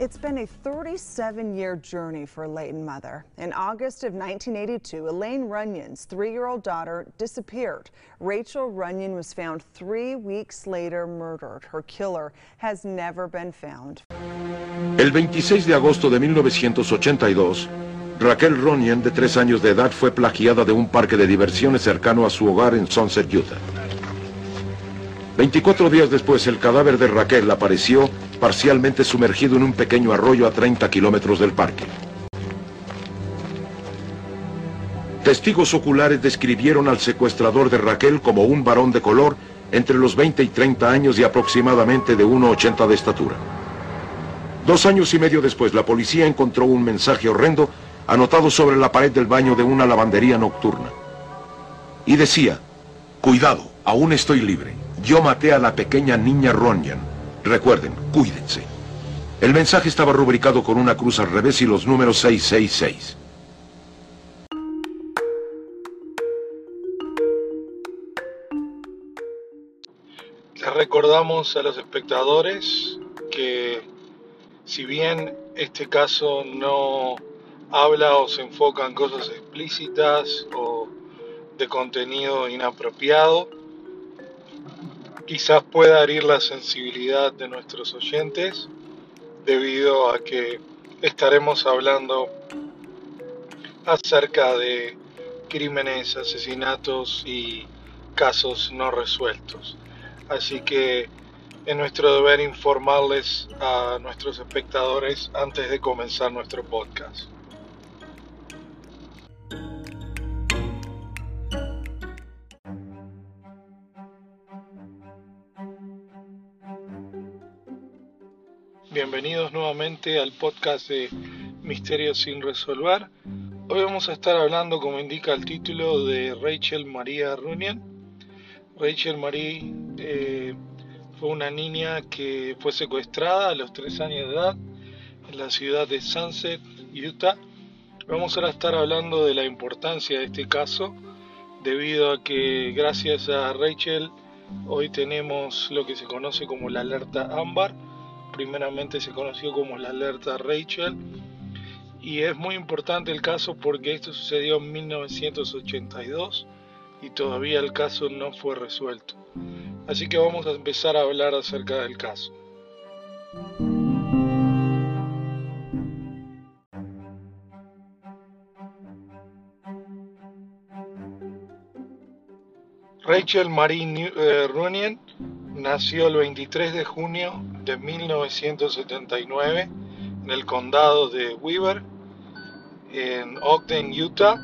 It's been a 37 year journey for a Layton mother. In August of 1982, Elaine Runyon's three year old daughter disappeared. Rachel Runyon was found three weeks later murdered. Her killer has never been found. El 26 de agosto de 1982, Raquel Runyon, de tres años de edad, fue plagiada de un parque de diversiones cercano a su hogar en Sunset, Utah. 24 días después, el cadáver de Raquel apareció parcialmente sumergido en un pequeño arroyo a 30 kilómetros del parque. Testigos oculares describieron al secuestrador de Raquel como un varón de color entre los 20 y 30 años y aproximadamente de 1,80 de estatura. Dos años y medio después, la policía encontró un mensaje horrendo anotado sobre la pared del baño de una lavandería nocturna. Y decía, cuidado, aún estoy libre. Yo maté a la pequeña niña Ronjan. Recuerden, cuídense. El mensaje estaba rubricado con una cruz al revés y los números 666. Les recordamos a los espectadores que si bien este caso no habla o se enfoca en cosas explícitas o de contenido inapropiado, quizás pueda herir la sensibilidad de nuestros oyentes debido a que estaremos hablando acerca de crímenes, asesinatos y casos no resueltos. Así que es nuestro deber informarles a nuestros espectadores antes de comenzar nuestro podcast. Bienvenidos nuevamente al podcast de Misterios sin resolver. Hoy vamos a estar hablando, como indica el título, de Rachel María Runyan. Rachel Marie eh, fue una niña que fue secuestrada a los 3 años de edad en la ciudad de Sunset, Utah. Vamos a estar hablando de la importancia de este caso, debido a que gracias a Rachel hoy tenemos lo que se conoce como la alerta ámbar primeramente se conoció como la alerta Rachel y es muy importante el caso porque esto sucedió en 1982 y todavía el caso no fue resuelto. Así que vamos a empezar a hablar acerca del caso. Rachel Marie eh, Runyan nació el 23 de junio de 1979 en el condado de Weaver, en Ogden, Utah,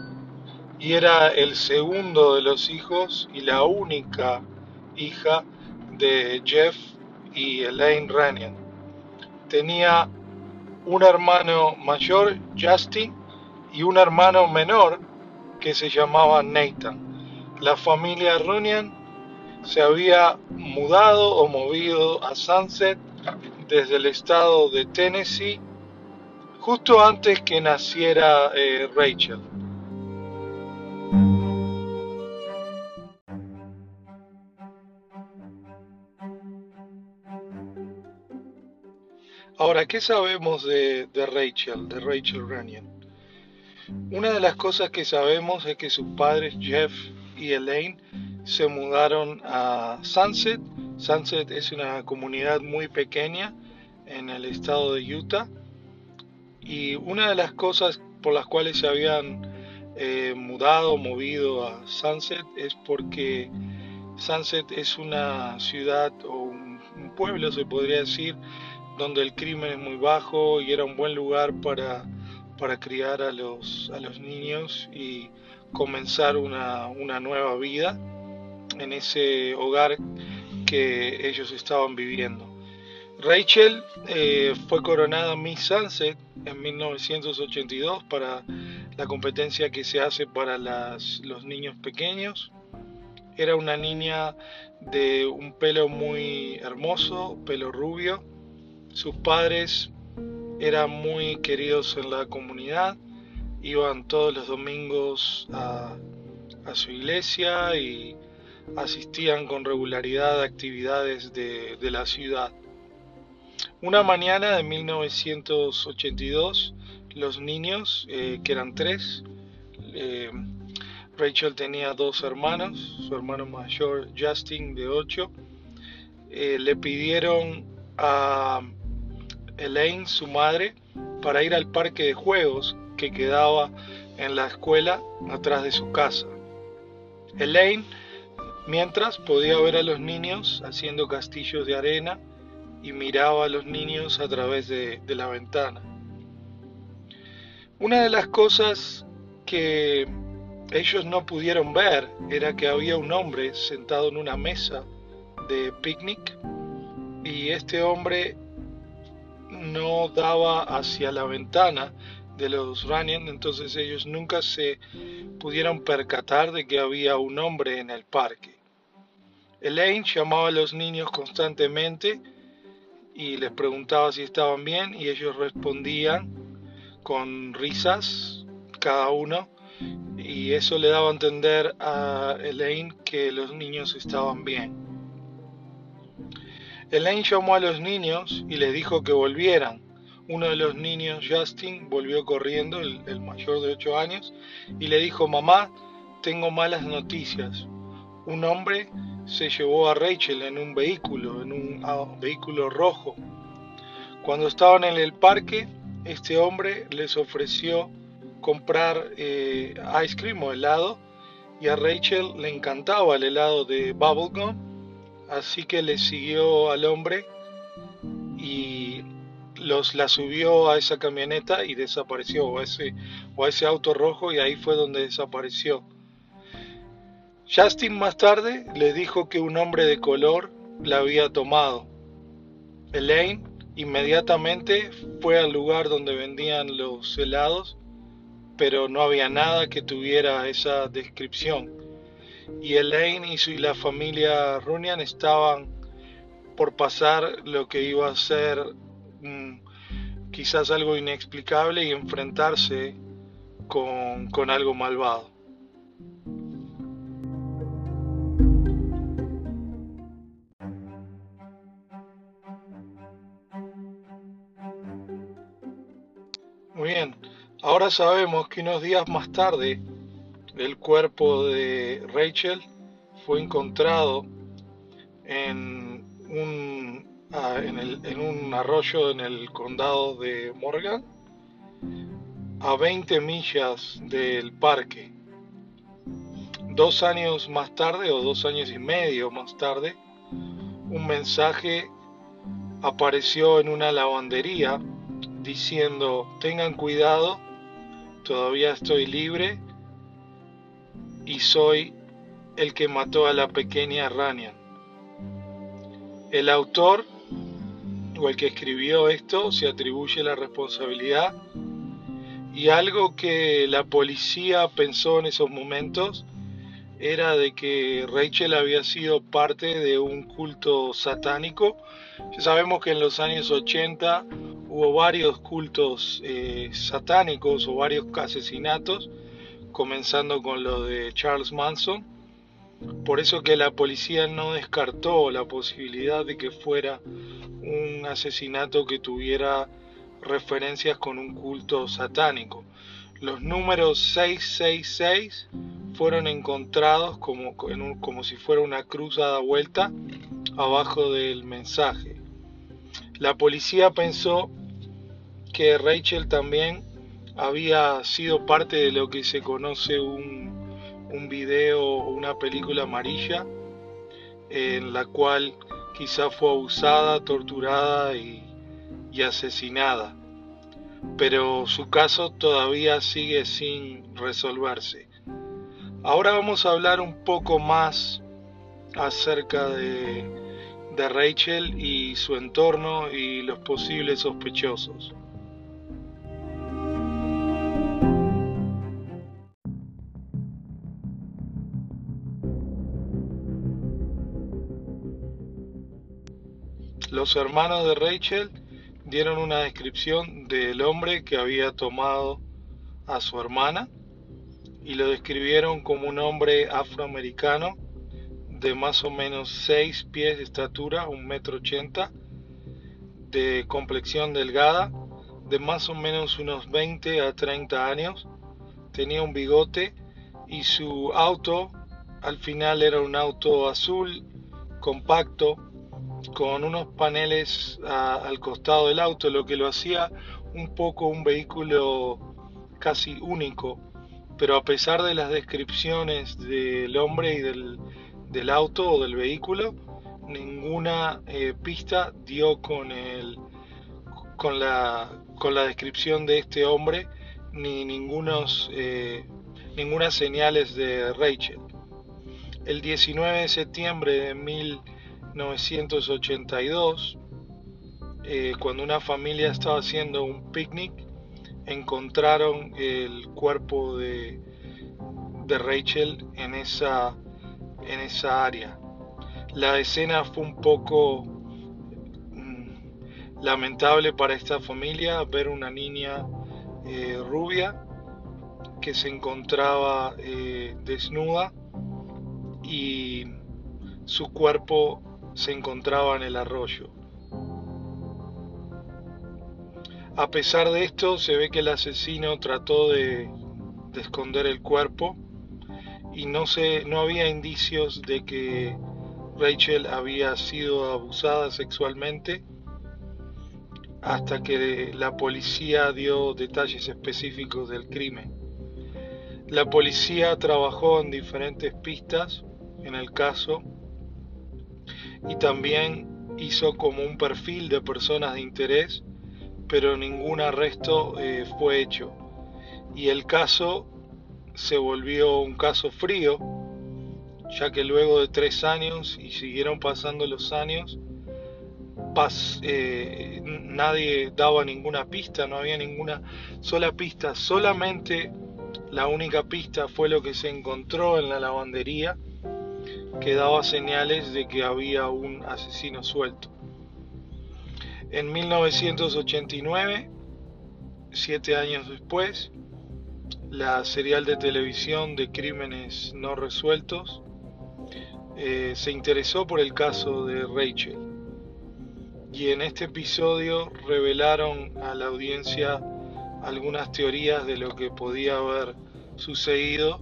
y era el segundo de los hijos y la única hija de Jeff y Elaine Runyon. Tenía un hermano mayor, Justin, y un hermano menor que se llamaba Nathan. La familia Runyon se había mudado o movido a Sunset desde el estado de Tennessee justo antes que naciera eh, Rachel. Ahora, ¿qué sabemos de, Rachel, de Rachel Runyon? Una de las cosas que sabemos es que sus padres Jeff y Elaine se mudaron a Sunset. Sunset es una comunidad muy pequeña en el estado de Utah. Y una de las cosas por las cuales se habían eh, mudado, movido a Sunset es porque Sunset es una ciudad o un, pueblo, se podría decir, donde el crimen es muy bajo y era un buen lugar para, para criar a los, a los niños y comenzar una, una nueva vida en ese hogar que ellos estaban viviendo. Rachel eh, fue coronada Miss Sunset en 1982 para la competencia que se hace para los niños pequeños. Era una niña de un pelo muy hermoso, pelo rubio. Sus padres eran muy queridos en la comunidad, iban todos los domingos a, a su iglesia y asistían con regularidad a actividades de, la ciudad. Una mañana de 1982, los niños, eh, que eran tres, eh, Rachel tenía dos hermanos, su hermano mayor Justin de 8, eh, le pidieron a Elaine, su madre, para ir al parque de juegos que quedaba en la escuela atrás de su casa. Elaine, mientras, podía ver a los niños haciendo castillos de arena y miraba a los niños a través de, la ventana. Una de las cosas que ellos no pudieron ver era que había un hombre sentado en una mesa de picnic y este hombre no daba hacia la ventana de los Runyon, entonces ellos nunca se pudieron percatar de que había un hombre en el parque. Elaine llamaba a los niños constantemente y les preguntaba si estaban bien y ellos respondían con risas cada uno y eso le daba a entender a Elaine que los niños estaban bien. Elaine llamó a los niños y les dijo que volvieran. Uno de los niños, Justin, volvió corriendo, el, mayor de 8 años, y le dijo, mamá, tengo malas noticias. Un hombre se llevó a Rachel en un vehículo, en un vehículo rojo. Cuando estaban en el parque, este hombre les ofreció comprar eh, ice cream o helado y a Rachel le encantaba el helado de bubblegum, así que le siguió al hombre y los, la subió a esa camioneta y desapareció, o ese, o a ese auto rojo y ahí fue donde desapareció. Justin más tarde le dijo que un hombre de color la había tomado. Elaine inmediatamente fue al lugar donde vendían los helados pero no había nada que tuviera esa descripción. Y Elaine y, su, la familia Runian estaban por pasar lo que iba a ser mm, quizás algo inexplicable y enfrentarse con, con algo malvado. Sabemos que unos días más tarde el cuerpo de Rachel fue encontrado en un, ah, en, un arroyo en el condado de Morgan, a 20 millas del parque. Dos años más tarde, o dos años y medio más tarde, un mensaje apareció en una lavandería diciendo tengan cuidado todavía estoy libre y soy el que mató a la pequeña Rania. El autor o el que escribió esto se atribuye la responsabilidad y algo que la policía pensó en esos momentos era de que Rachel había sido parte de un culto satánico. Ya sabemos que en los años 80 hubo varios cultos eh, satánicos o varios asesinatos, comenzando con lo de Charles Manson. Por eso que la policía no descartó la posibilidad de que fuera un asesinato que tuviera referencias con un culto satánico. Los números 666 fueron encontrados como, como si fuera una cruz dada vuelta abajo del mensaje. La policía pensó que Rachel también había sido parte de lo que se conoce un, un video o una película amarilla en la cual quizá fue abusada, torturada y, asesinada. Pero su caso todavía sigue sin resolverse. Ahora vamos a hablar un poco más acerca de, de Rachel y su entorno y los posibles sospechosos. Los hermanos de Rachel dieron una descripción del hombre que había tomado a su hermana y lo describieron como un hombre afroamericano de más o menos 6 pies de estatura, un metro ochenta, de complexión delgada, de más o menos unos 20 a 30 años, tenía un bigote y su auto al final era un auto azul compacto con unos paneles al costado del auto, lo que lo hacía un poco un vehículo casi único, pero a pesar de las descripciones del hombre y del, del auto o del vehículo, ninguna eh, pista dio con, el, con, la, con la descripción de este hombre ni ningunos, eh, ninguna señales de Rachel. El 19 de septiembre de 1982, eh, cuando una familia estaba haciendo un picnic, encontraron el cuerpo de, de Rachel en esa, en esa área. La escena fue un poco mm, lamentable para esta familia ver una niña eh, rubia que se encontraba eh, desnuda y su cuerpo se encontraba en el arroyo. A pesar de esto, se ve que el asesino trató de, de esconder el cuerpo y no, se, no había indicios de que Rachel había sido abusada sexualmente hasta que la policía dio detalles específicos del crimen. La policía trabajó en diferentes pistas en el caso y también hizo como un perfil de personas de interés, pero ningún arresto eh, fue hecho. Y el caso se volvió un caso frío ya que luego de tres años y siguieron pasando los años, eh, nadie daba ninguna pista, no había ninguna sola pista, solamente la única pista fue lo que se encontró en la lavandería que daba señales de que había un asesino suelto. En 1989, siete años después, la serial de televisión de crímenes no resueltos eh, se interesó por el caso de Rachel y en este episodio revelaron a la audiencia algunas teorías de lo que podía haber sucedido,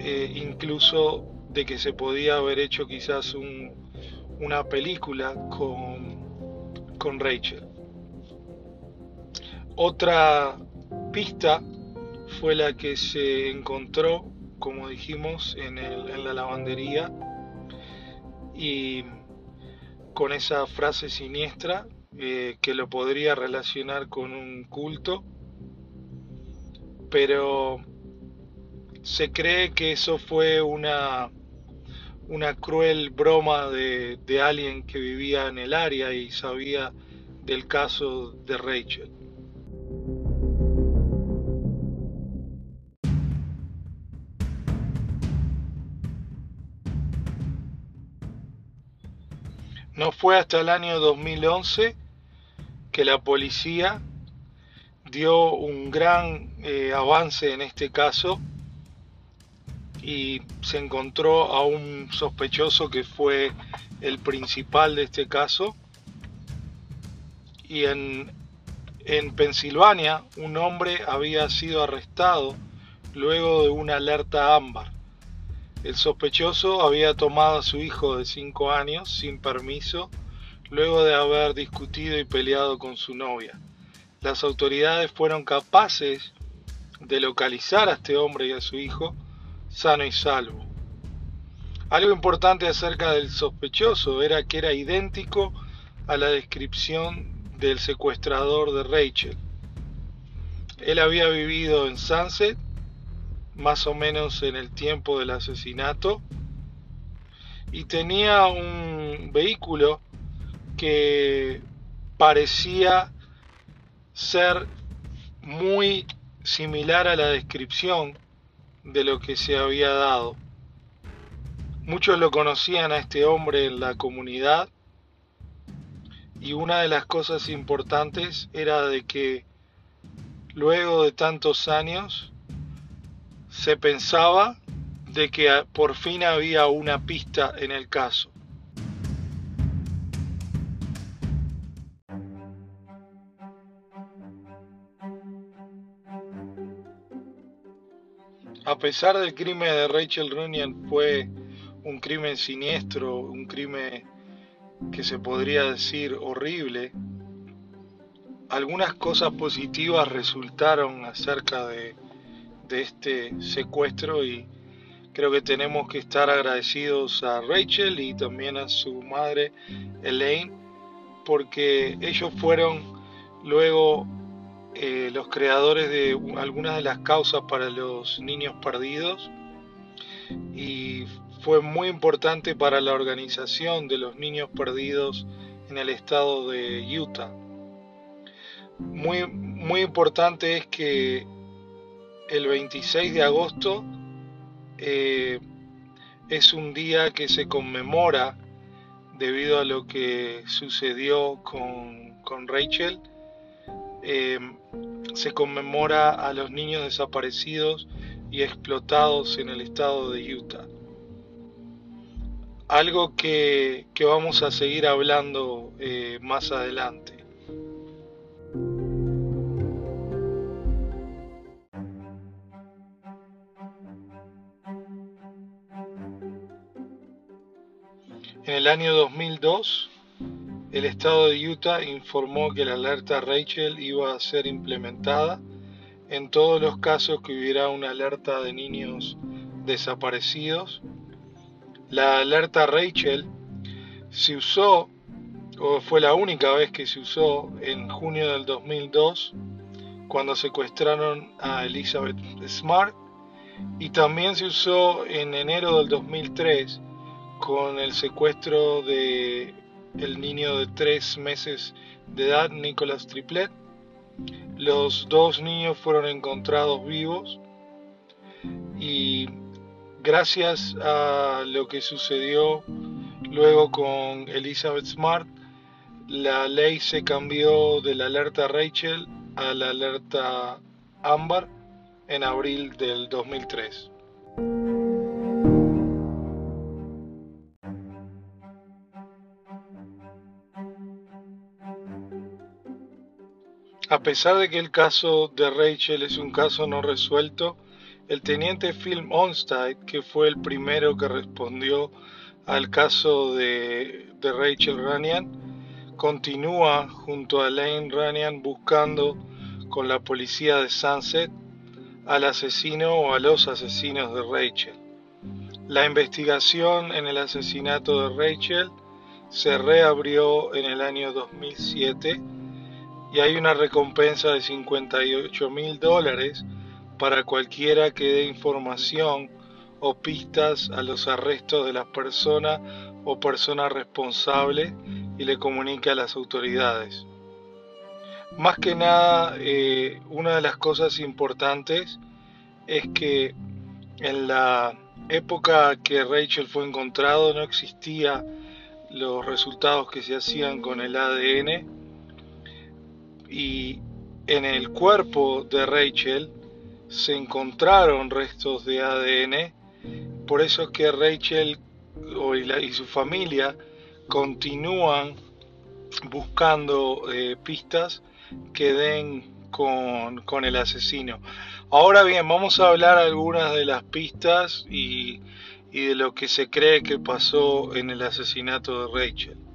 eh, incluso de que se podía haber hecho quizás una película con, con Rachel. Otra pista fue la que se encontró como dijimos, en, la lavandería y con esa frase siniestra eh, que lo podría relacionar con un culto, pero se cree que eso fue una, una cruel broma de, alguien que vivía en el área y sabía del caso de Rachel. No fue hasta el año 2011 que la policía dio un gran eh, avance en este caso y se encontró a un sospechoso que fue el principal de este caso. Y en, en Pensilvania un hombre había sido arrestado luego de una alerta ámbar. El sospechoso había tomado a su hijo de cinco años sin permiso luego de haber discutido y peleado con su novia. Las autoridades fueron capaces de localizar a este hombre y a su hijo sano y salvo. Algo importante acerca del sospechoso era que era idéntico a la descripción del secuestrador de Rachel. Él había vivido en Sunset más o menos en el tiempo del asesinato y tenía un vehículo que parecía ser muy similar a la descripción de lo que se había dado. Muchos lo conocían a este hombre en la comunidad y una de las cosas importantes era de que luego de tantos años se pensaba de que por fin había una pista en el caso. A pesar del crimen de Rachel Runyan fue un crimen siniestro, un crimen que se podría decir horrible, algunas cosas positivas resultaron acerca de, de este secuestro y creo que tenemos que estar agradecidos a Rachel y también a su madre Elaine porque ellos fueron luego eh, los creadores de algunas de las causas para los niños perdidos y fue muy importante para la organización de los niños perdidos en el estado de Utah. Muy, muy importante es que el 26 de agosto eh, es un día que se conmemora debido a lo que sucedió con, con Rachel. Eh, se conmemora a los niños desaparecidos y explotados en el estado de Utah. Algo que, vamos a seguir hablando eh, más adelante. En el año 2002, el estado de Utah informó que la alerta Rachel iba a ser implementada en todos los casos que hubiera una alerta de niños desaparecidos. La alerta Rachel se usó, o fue la única vez que se usó, en junio del 2002, cuando secuestraron a Elizabeth Smart, y también se usó en enero del 2003 con el secuestro de el niño de tres meses de edad, Nicholas Triplet. Los dos niños fueron encontrados vivos y gracias a lo que sucedió luego con Elizabeth Smart, la ley se cambió de la alerta Rachel a la alerta Amber en abril del 2003. A pesar de que el caso de Rachel es un caso no resuelto, el teniente Phil Onstead, que fue el primero que respondió al caso de, Rachel Runyan, continúa junto a Lane Runyan buscando con la policía de Sunset al asesino o a los asesinos de Rachel. La investigación en el asesinato de Rachel se reabrió en el año 2007 y hay una recompensa de 58 mil dólares para cualquiera que dé información o pistas a los arrestos de las personas o personas responsables y le comunique a las autoridades. Más que nada, eh, una de las cosas importantes es que en la época que Rachel fue encontrado no existía los resultados que se hacían con el ADN y en el cuerpo de Rachel se encontraron restos de ADN, por eso es que Rachel y su familia continúan buscando eh, pistas que den con, con, el asesino. Ahora bien, vamos a hablar algunas de las pistas y, y de lo que se cree que pasó en el asesinato de Rachel.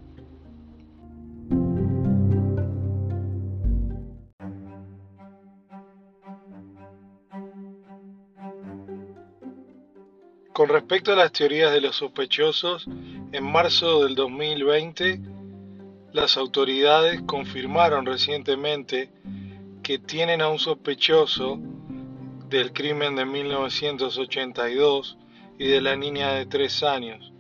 Respecto a las teorías de los sospechosos, en marzo del 2020 las autoridades confirmaron recientemente que tienen a un sospechoso del crimen de 1982 y de la niña de 3 años.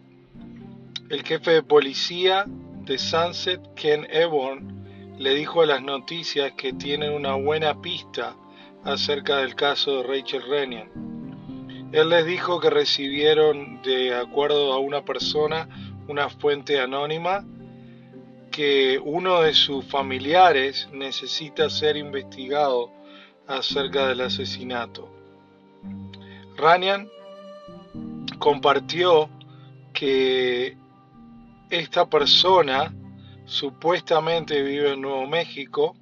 El jefe de policía de Sunset, Ken Eborn, le dijo a las noticias que tienen una buena pista acerca del caso de Rachel Rennian. Él les dijo que recibieron, de acuerdo a una persona, una fuente anónima, que uno de sus familiares necesita ser investigado acerca del asesinato. Ranian compartió que esta persona supuestamente vive en Nuevo México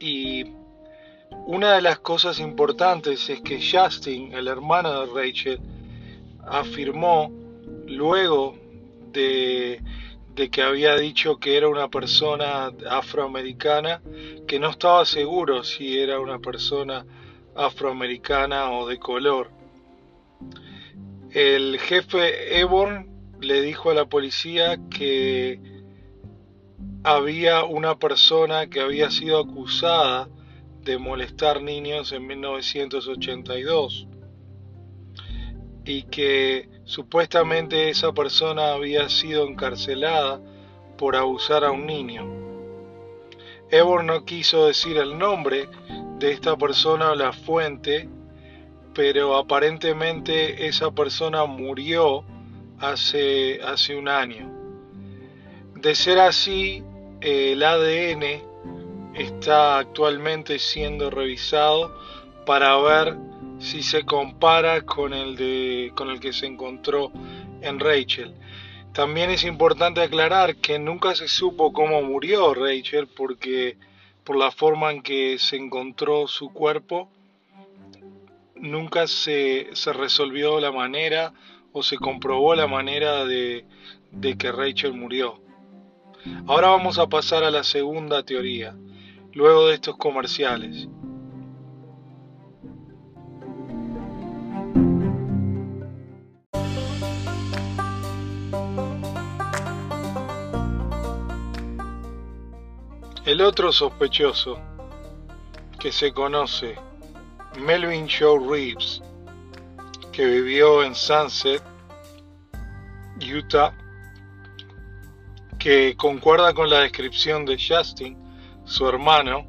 y Una de las cosas importantes es que Justin, el hermano de Rachel, afirmó luego de, que había dicho que era una persona afroamericana, que no estaba seguro si era una persona afroamericana o de color. El jefe Eborn le dijo a la policía que había una persona que había sido acusada de molestar niños en 1982 y que supuestamente esa persona había sido encarcelada por abusar a un niño. Evor no quiso decir el nombre de esta persona o la fuente, pero aparentemente esa persona murió hace, hace un año. De ser así, el ADN está actualmente siendo revisado para ver si se compara con el, de, con el que se encontró en Rachel. También es importante aclarar que nunca se supo cómo murió Rachel porque por la forma en que se encontró su cuerpo, nunca se, se resolvió la manera o se comprobó la manera de, de que Rachel murió. Ahora vamos a pasar a la segunda teoría, luego de estos comerciales. El otro sospechoso que se conoce, Melvin Joe Reeves, que vivió en Sunset, Utah, que concuerda con la descripción de Justin, su hermano,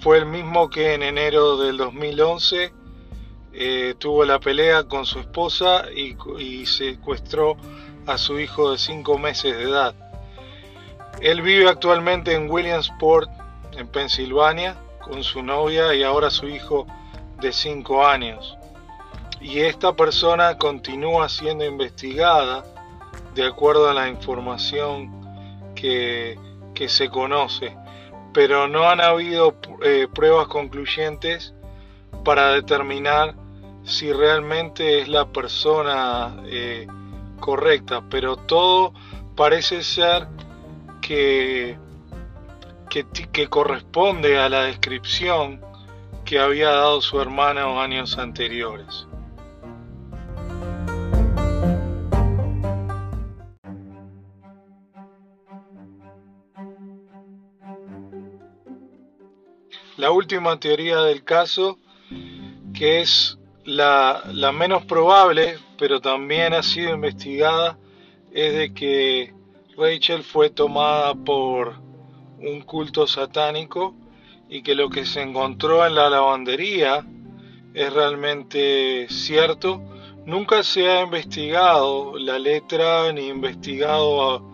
fue el mismo que en enero del 2011 eh, tuvo la pelea con su esposa y, secuestró a su hijo de 5 meses de edad. Él vive actualmente en Williamsport, en Pensilvania, con su novia y ahora su hijo de 5 años. Y esta persona continúa siendo investigada de acuerdo a la información que se conoce pero no han habido eh, pruebas concluyentes para determinar si realmente es la persona eh, correcta, pero todo parece ser que, que, que corresponde a la descripción que había dado su hermana años anteriores. La última teoría del caso, que es la, menos probable, pero también ha sido investigada, es de que Rachel fue tomada por un culto satánico y que lo que se encontró en la lavandería es realmente cierto. Nunca se ha investigado la letra ni investigado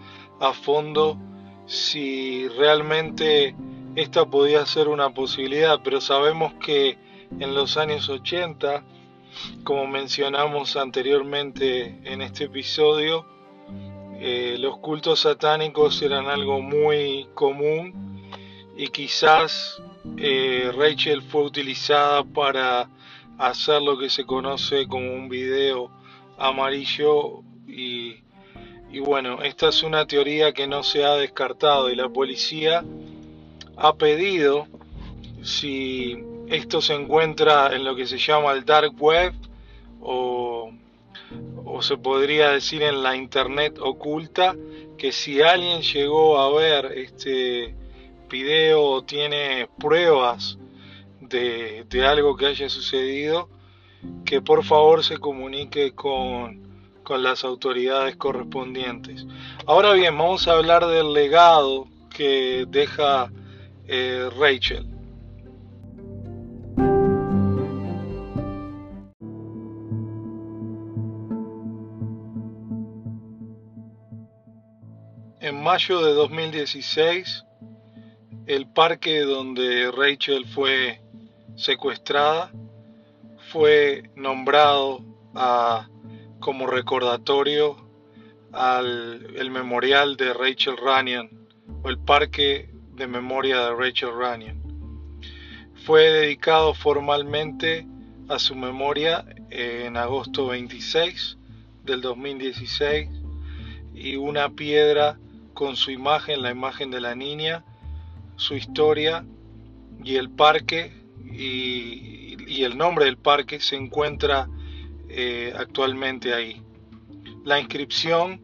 a, fondo si realmente esta podía ser una posibilidad, pero sabemos que en los años 80, como mencionamos anteriormente en este episodio, eh, los cultos satánicos eran algo muy común y quizás eh, Rachel fue utilizada para hacer lo que se conoce como un video amarillo y, y bueno, esta es una teoría que no se ha descartado y la policía ha pedido si esto se encuentra en lo que se llama el dark web o, o se podría decir en la internet oculta que si alguien llegó a ver este video o tiene pruebas de, de algo que haya sucedido que por favor se comunique con, con las autoridades correspondientes. Ahora bien, vamos a hablar del legado que deja eh, Rachel. En mayo de 2016, el parque donde Rachel fue secuestrada fue nombrado como recordatorio al el memorial de Rachel Runyon o el parque memoria de Rachel Runyon. fue dedicado formalmente a su memoria en agosto 26 del 2016 y una piedra con su imagen, la imagen de la niña, su historia y el parque y, el nombre del parque se encuentra eh, actualmente ahí. La inscripción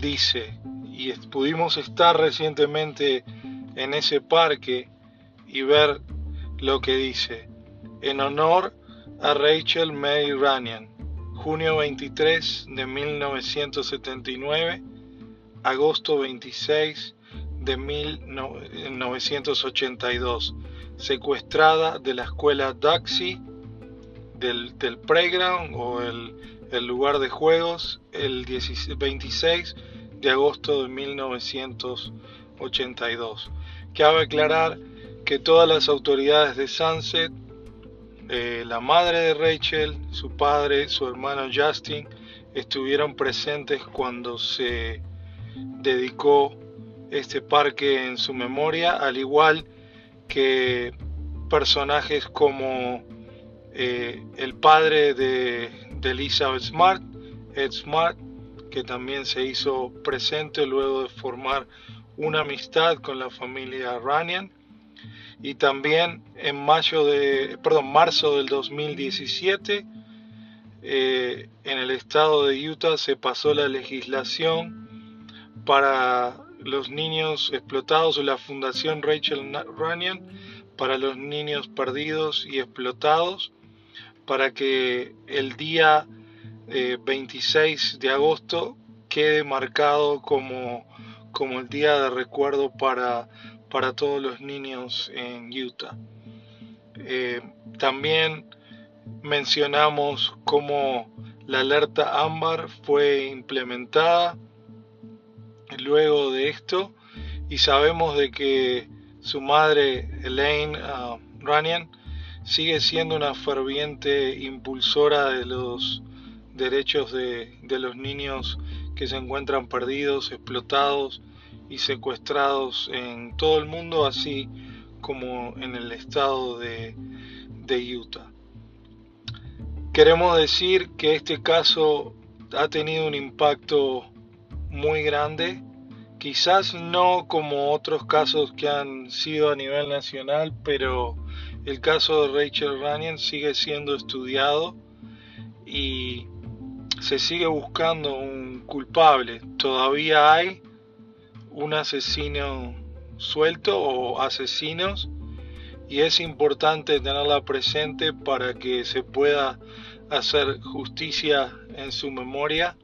dice, y pudimos estar recientemente en ese parque y ver lo que dice, en honor a Rachel May Ranian, junio 23 de 1979, agosto 26 de 1982, secuestrada de la escuela Daxi, del, playground o el, lugar de juegos, el 26 de agosto de 1982. Cabe aclarar que todas las autoridades de Sunset, eh, la madre de Rachel, su padre, su hermano Justin, estuvieron presentes cuando se dedicó este parque en su memoria, al igual que personajes como eh, el padre de, de, Elizabeth Smart, Ed Smart, que también se hizo presente luego de formar una amistad con la familia Ranian. Y también en mayo de, perdón, marzo del 2017 eh, en el estado de Utah se pasó la legislación para los niños explotados la fundación Rachel Runyon para los niños perdidos y explotados para que el día 26 eh, de agosto quede marcado como, como el día de recuerdo para para todos los niños en Utah. Eh, también mencionamos cómo la alerta ámbar fue implementada luego de esto y sabemos de que su madre Elaine uh, Runyan sigue siendo una ferviente impulsora de los derechos de, de los niños que se encuentran perdidos, explotados y secuestrados en todo el mundo, así como en el estado de, Utah. Queremos decir que este caso ha tenido un impacto muy grande, quizás no como otros casos que han sido a nivel nacional, pero el caso de Rachel Runyon sigue siendo estudiado y se sigue buscando un culpable. Todavía hay un asesino suelto o asesinos y es importante tenerla presente para que se pueda hacer justicia en su memoria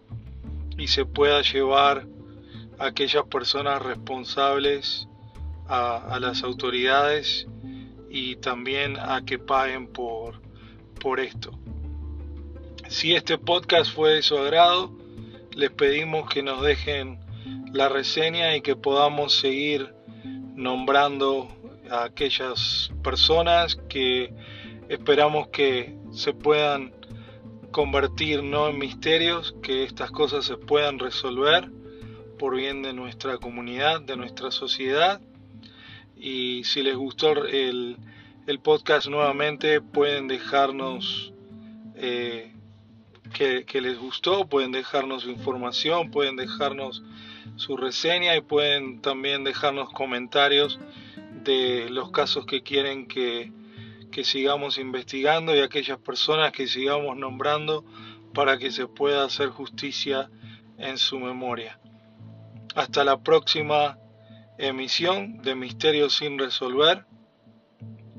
y se pueda llevar a aquellas personas responsables a, las autoridades y también a que paguen por, por esto. Si este podcast fue de su agrado, les pedimos que nos dejen la reseña y que podamos seguir nombrando a aquellas personas que esperamos que se puedan convertir no en misterios, que estas cosas se puedan resolver por bien de nuestra comunidad, de nuestra sociedad. Y si les gustó el, podcast nuevamente, pueden dejarnos eh, que, les gustó, pueden dejarnos información, pueden dejarnos su reseña y pueden también dejarnos comentarios de los casos que quieren que, que sigamos investigando y aquellas personas que sigamos nombrando para que se pueda hacer justicia en su memoria. Hasta la próxima emisión de Misterios sin resolver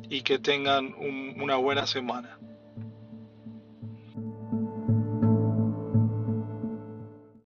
y que tengan una buena semana.